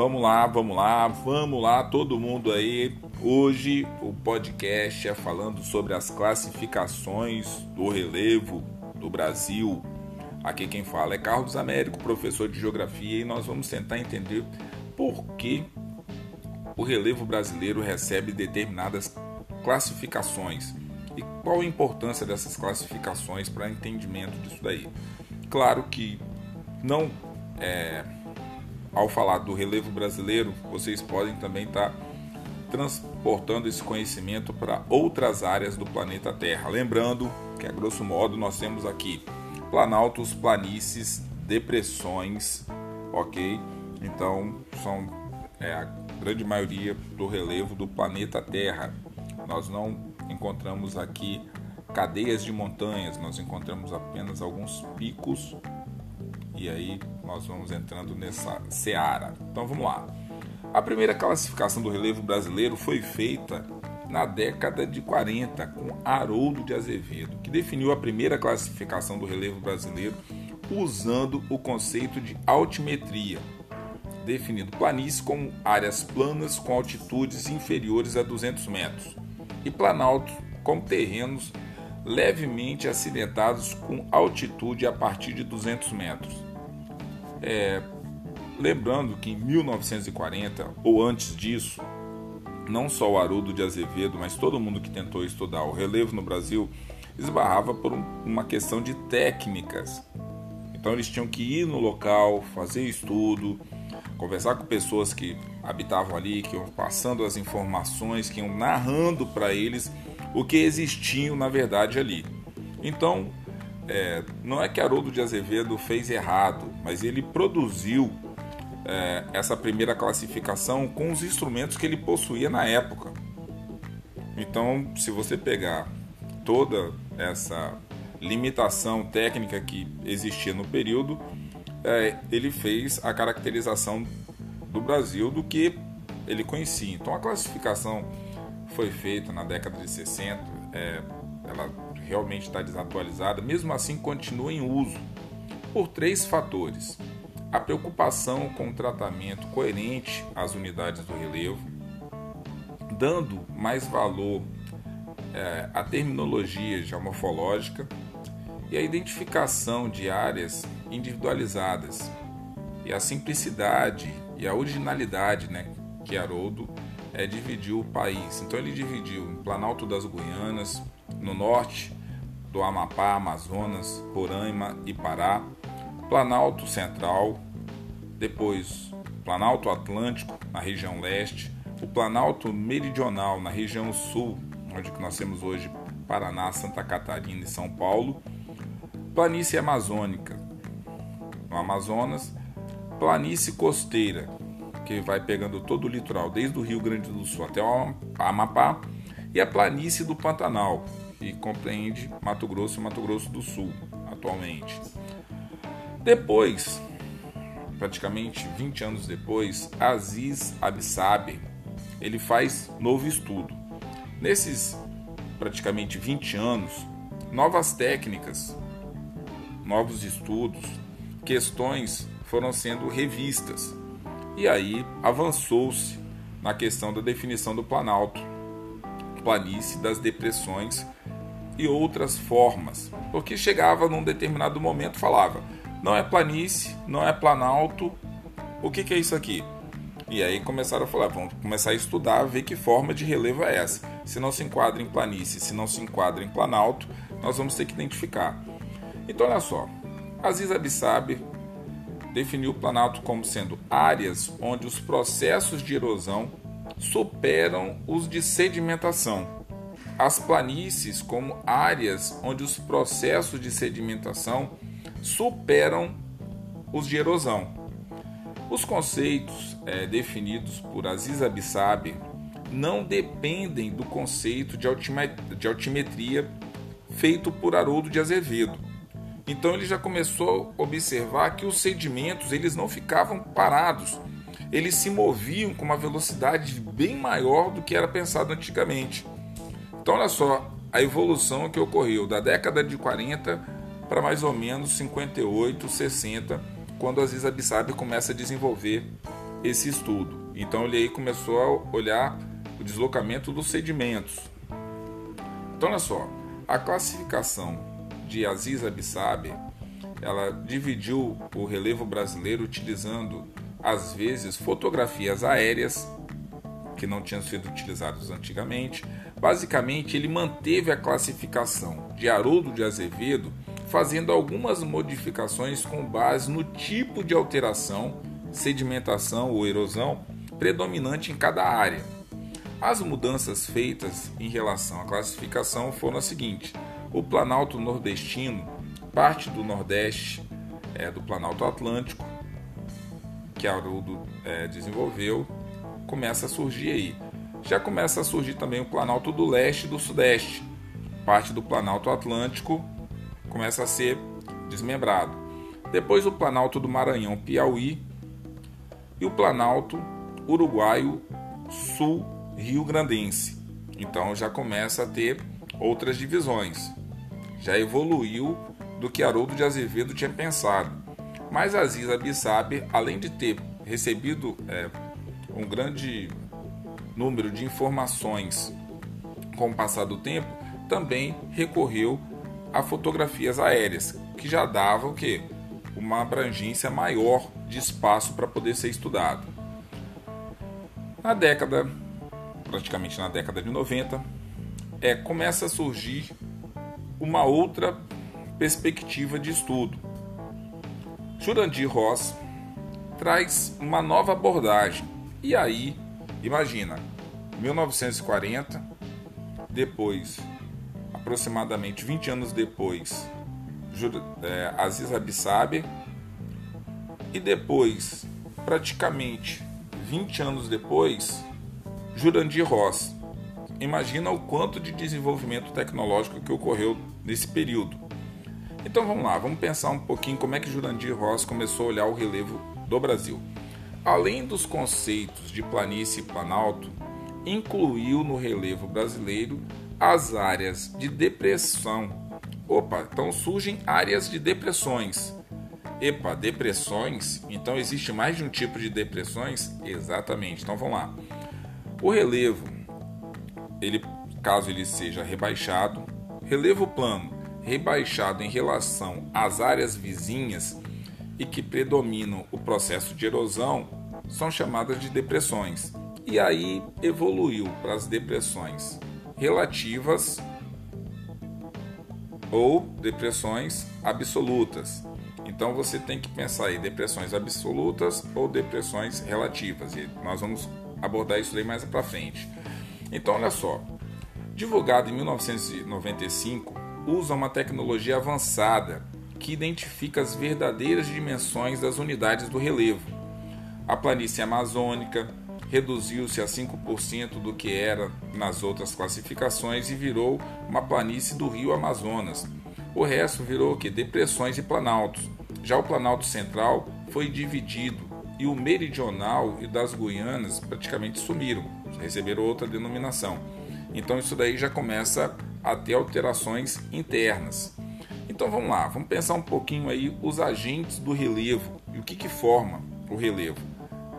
Vamos lá, vamos lá, vamos lá, todo mundo aí. Hoje o podcast é falando sobre as classificações do relevo do Brasil. Aqui quem fala é Carlos Américo, professor de geografia, e nós vamos tentar entender por que o relevo brasileiro recebe determinadas classificações e qual a importância dessas classificações para entendimento disso daí. Claro que não é, ao falar do relevo brasileiro, vocês podem também estar tá transportando esse conhecimento para outras áreas do planeta Terra. Lembrando que, a grosso modo, nós temos aqui planaltos, planícies, depressões, ok? Então, são é, a grande maioria do relevo do planeta Terra. Nós não encontramos aqui cadeias de montanhas, nós encontramos apenas alguns picos e aí nós vamos entrando nessa seara. Então vamos lá. A primeira classificação do relevo brasileiro foi feita na década de 40 com Haroldo de Azevedo, que definiu a primeira classificação do relevo brasileiro usando o conceito de altimetria, definindo planície como áreas planas com altitudes inferiores a 200 metros e planalto como terrenos levemente acidentados com altitude a partir de 200 metros. É, lembrando que em 1940 ou antes disso, não só o Haroldo de Azevedo, mas todo mundo que tentou estudar o relevo no Brasil esbarrava por um, uma questão de técnicas. Então eles tinham que ir no local, fazer estudo, conversar com pessoas que habitavam ali, que iam passando as informações, que iam narrando para eles o que existiam na verdade ali. Então é, não é que Haroldo de Azevedo fez errado, mas ele produziu é, essa primeira classificação com os instrumentos que ele possuía na época. Então, se você pegar toda essa limitação técnica que existia no período, é, ele fez a caracterização do Brasil do que ele conhecia. Então, a classificação foi feita na década de 60, é, ela realmente está desatualizada, mesmo assim continua em uso por três fatores: a preocupação com o tratamento coerente às unidades do relevo, dando mais valor é, à terminologia geomorfológica e a identificação de áreas individualizadas e a simplicidade e a originalidade né, que Haroldo é, dividiu o país. Então ele dividiu em Planalto das Guianas, no norte, do Amapá, Amazonas, Roraima e Pará, Planalto Central, depois Planalto Atlântico, na região leste, o Planalto Meridional, na região sul, onde nós temos hoje Paraná, Santa Catarina e São Paulo, Planície Amazônica, no Amazonas, Planície Costeira, que vai pegando todo o litoral, desde o Rio Grande do Sul até o Amapá, e a Planície do Pantanal, e compreende Mato Grosso e Mato Grosso do Sul atualmente. Depois, praticamente 20 anos depois, Aziz Absaber, ele faz novo estudo. Nesses praticamente 20 anos, novas técnicas, novos estudos, questões foram sendo revistas. E aí avançou-se na questão da definição do planalto, planície das depressões e outras formas, porque chegava num determinado momento falava: não é planície, não é planalto, o que, que é isso aqui? E aí começaram a falar: vamos começar a estudar, ver que forma de relevo é essa. Se não se enquadra em planície, se não se enquadra em planalto, nós vamos ter que identificar. Então, olha só: Aziz Abissab definiu o planalto como sendo áreas onde os processos de erosão superam os de sedimentação as planícies como áreas onde os processos de sedimentação superam os de erosão. Os conceitos é, definidos por Aziz Abissab não dependem do conceito de, de altimetria feito por Haroldo de Azevedo. Então ele já começou a observar que os sedimentos eles não ficavam parados, eles se moviam com uma velocidade bem maior do que era pensado antigamente. Então, olha só a evolução que ocorreu da década de 40 para mais ou menos 58, 60, quando Aziz Abissab começa a desenvolver esse estudo. Então ele aí começou a olhar o deslocamento dos sedimentos. Então olha só, a classificação de Aziz Abissaber, ela dividiu o relevo brasileiro utilizando às vezes fotografias aéreas que não tinham sido utilizadas antigamente. Basicamente, ele manteve a classificação de Haroldo de Azevedo, fazendo algumas modificações com base no tipo de alteração, sedimentação ou erosão predominante em cada área. As mudanças feitas em relação à classificação foram as seguintes: o Planalto Nordestino, parte do Nordeste é, do Planalto Atlântico, que Haroldo é, desenvolveu, começa a surgir aí. Já começa a surgir também o Planalto do Leste e do Sudeste. Parte do Planalto Atlântico começa a ser desmembrado. Depois o Planalto do Maranhão, Piauí e o Planalto Uruguaio Sul Rio Grandense. Então já começa a ter outras divisões. Já evoluiu do que Haroldo de Azevedo tinha pensado. Mas Aziz Abissaber, além de ter recebido é, um grande número de informações com o passar do tempo, também recorreu a fotografias aéreas, que já davam o quê? uma abrangência maior de espaço para poder ser estudado. Na década, praticamente na década de 90, é, começa a surgir uma outra perspectiva de estudo. Jurandir Ross traz uma nova abordagem e aí, imagina, 1940, depois, aproximadamente 20 anos depois, é, Aziz Abissaber, e depois, praticamente 20 anos depois, Jurandir Ross. Imagina o quanto de desenvolvimento tecnológico que ocorreu nesse período. Então vamos lá, vamos pensar um pouquinho como é que Jurandir Ross começou a olhar o relevo do Brasil. Além dos conceitos de planície e planalto, incluiu no relevo brasileiro as áreas de depressão. Opa, então surgem áreas de depressões. Epa, depressões? Então existe mais de um tipo de depressões? Exatamente. Então vamos lá. O relevo, ele, caso ele seja rebaixado, relevo plano rebaixado em relação às áreas vizinhas e que predominam o processo de erosão são chamadas de depressões. E aí evoluiu para as depressões relativas ou depressões absolutas. Então você tem que pensar em depressões absolutas ou depressões relativas. E nós vamos abordar isso aí mais para frente. Então olha só, divulgado em 1995, usa uma tecnologia avançada que identifica as verdadeiras dimensões das unidades do relevo. A planície amazônica reduziu-se a 5% do que era nas outras classificações e virou uma planície do rio Amazonas. O resto virou que depressões e planaltos. Já o Planalto Central foi dividido e o meridional e das Guianas praticamente sumiram, receberam outra denominação. Então isso daí já começa a ter alterações internas. Então vamos lá, vamos pensar um pouquinho aí os agentes do relevo e o que, que forma o relevo.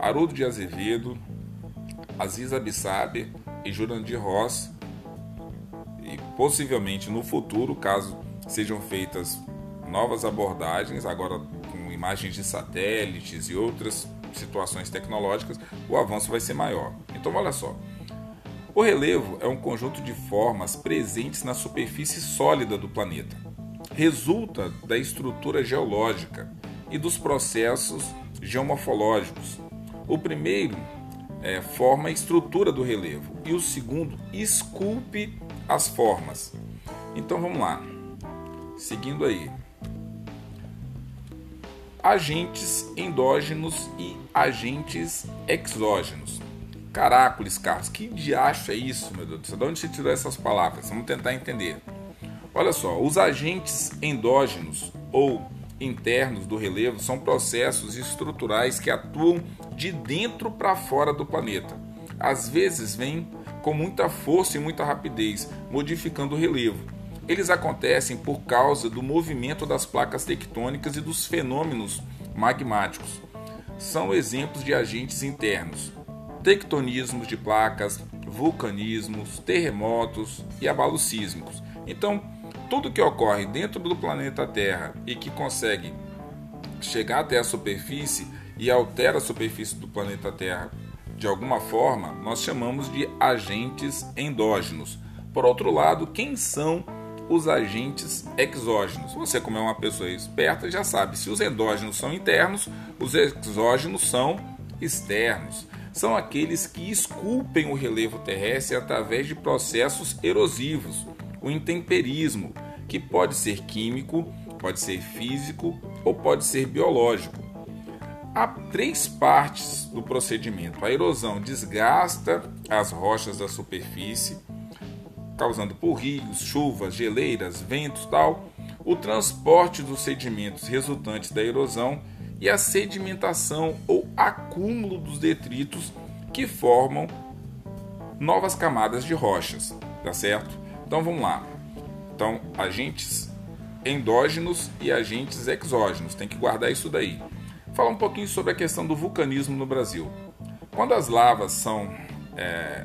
Haroldo de Azevedo, Aziz Abissaber e Jurandir Ross, e possivelmente no futuro, caso sejam feitas novas abordagens, agora com imagens de satélites e outras situações tecnológicas, o avanço vai ser maior. Então olha só, o relevo é um conjunto de formas presentes na superfície sólida do planeta resulta da estrutura geológica e dos processos geomorfológicos. O primeiro é, forma a estrutura do relevo e o segundo esculpe as formas. Então vamos lá, seguindo aí. Agentes endógenos e agentes exógenos. Caracoles, Carlos, que diacho é isso, meu Deus? De onde você tirou essas palavras? Vamos tentar entender. Olha só, os agentes endógenos ou internos do relevo são processos estruturais que atuam de dentro para fora do planeta. Às vezes vêm com muita força e muita rapidez, modificando o relevo. Eles acontecem por causa do movimento das placas tectônicas e dos fenômenos magmáticos. são exemplos de agentes internos: tectonismos de placas, vulcanismos, terremotos e abalos sísmicos. Então, tudo que ocorre dentro do planeta Terra e que consegue chegar até a superfície e altera a superfície do planeta Terra de alguma forma, nós chamamos de agentes endógenos. Por outro lado, quem são os agentes exógenos? Você, como é uma pessoa esperta, já sabe. Se os endógenos são internos, os exógenos são externos. São aqueles que esculpem o relevo terrestre através de processos erosivos, o intemperismo, que pode ser químico, pode ser físico ou pode ser biológico. Há três partes do procedimento. A erosão desgasta as rochas da superfície, causando por rios, chuvas, geleiras, ventos, tal. O transporte dos sedimentos resultantes da erosão e a sedimentação ou acúmulo dos detritos que formam novas camadas de rochas, tá certo? Então vamos lá. Então, agentes endógenos e agentes exógenos, tem que guardar isso daí falar um pouquinho sobre a questão do vulcanismo no Brasil. Quando as lavas são é,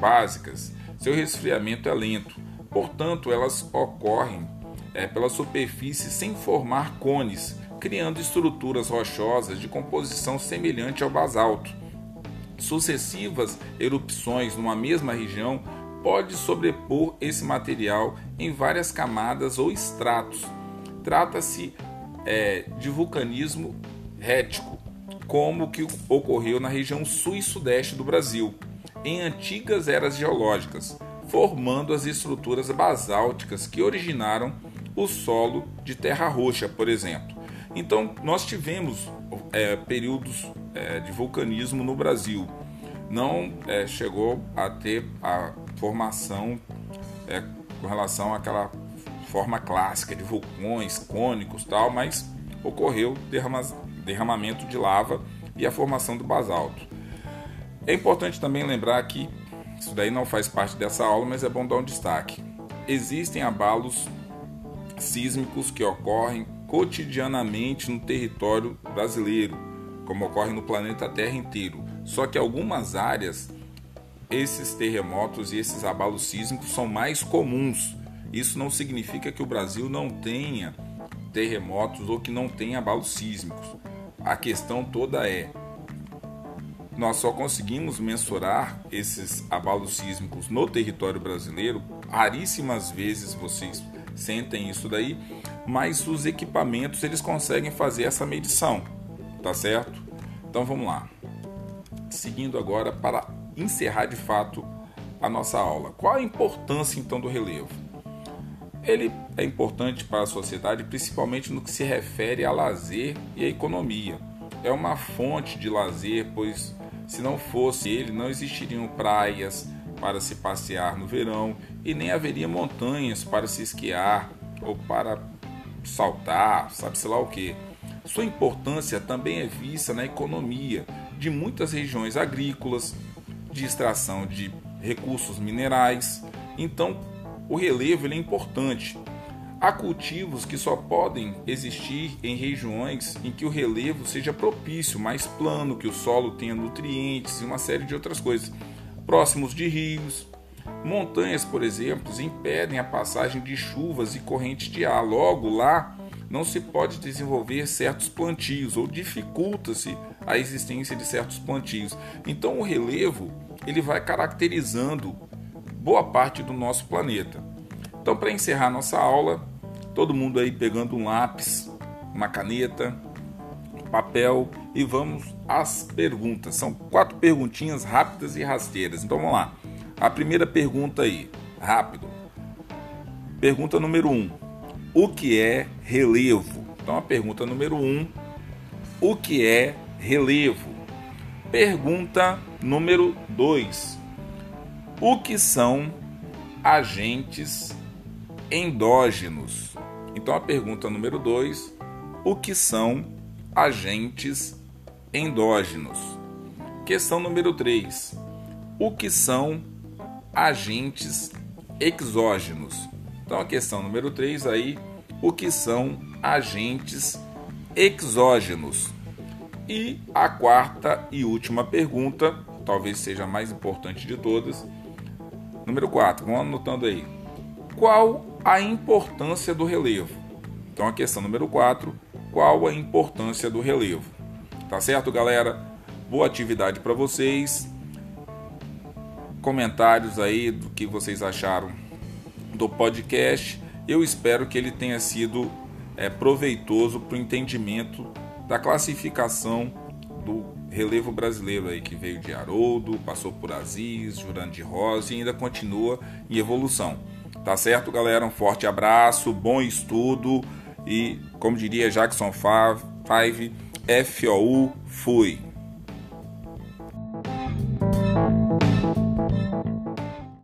básicas, seu resfriamento é lento, portanto, elas ocorrem é, pela superfície sem formar cones, criando estruturas rochosas de composição semelhante ao basalto. Sucessivas erupções numa mesma região pode sobrepor esse material em várias camadas ou estratos. Trata-se é, de vulcanismo rético, como o que ocorreu na região sul e sudeste do Brasil, em antigas eras geológicas, formando as estruturas basálticas que originaram o solo de terra roxa, por exemplo. Então, nós tivemos é, períodos é, de vulcanismo no Brasil. Não é, chegou a ter a formação é, com relação àquela forma clássica de vulcões cônicos tal, mas ocorreu derramamento de lava e a formação do basalto. É importante também lembrar que isso daí não faz parte dessa aula, mas é bom dar um destaque. Existem abalos sísmicos que ocorrem cotidianamente no território brasileiro, como ocorre no planeta Terra inteiro. Só que algumas áreas esses terremotos e esses abalos sísmicos são mais comuns. Isso não significa que o Brasil não tenha terremotos ou que não tenha abalos sísmicos. A questão toda é: nós só conseguimos mensurar esses abalos sísmicos no território brasileiro, raríssimas vezes vocês sentem isso daí, mas os equipamentos eles conseguem fazer essa medição, tá certo? Então vamos lá. Seguindo agora para encerrar de fato a nossa aula. Qual a importância então do relevo? Ele é importante para a sociedade, principalmente no que se refere a lazer e a economia. É uma fonte de lazer, pois se não fosse ele, não existiriam praias para se passear no verão e nem haveria montanhas para se esquiar ou para saltar, sabe-se lá o que. Sua importância também é vista na economia de muitas regiões agrícolas, de extração de recursos minerais. Então, o relevo é importante. Há cultivos que só podem existir em regiões em que o relevo seja propício, mais plano, que o solo tenha nutrientes e uma série de outras coisas. Próximos de rios, montanhas, por exemplo, impedem a passagem de chuvas e correntes de ar. Logo lá, não se pode desenvolver certos plantios ou dificulta-se a existência de certos plantios. Então o relevo ele vai caracterizando boa parte do nosso planeta. Então, para encerrar nossa aula, todo mundo aí pegando um lápis, uma caneta, papel e vamos às perguntas. São quatro perguntinhas rápidas e rasteiras. Então vamos lá. A primeira pergunta aí, rápido. Pergunta número um: O que é relevo? Então a pergunta número um: O que é relevo? Pergunta número dois: o que são agentes endógenos? Então a pergunta número 2, o que são agentes endógenos? Questão número 3, o que são agentes exógenos? Então a questão número 3 aí, o que são agentes exógenos? E a quarta e última pergunta, talvez seja a mais importante de todas. Número 4, vamos anotando aí. Qual a importância do relevo? Então a questão número 4, qual a importância do relevo? Tá certo, galera? Boa atividade para vocês. Comentários aí do que vocês acharam do podcast. Eu espero que ele tenha sido é, proveitoso para o entendimento da classificação do relevo brasileiro aí que veio de Haroldo, passou por Aziz, Jurandir Rosa e ainda continua em evolução. Tá certo, galera? Um forte abraço, bom estudo e, como diria Jackson 5, FOU, fui.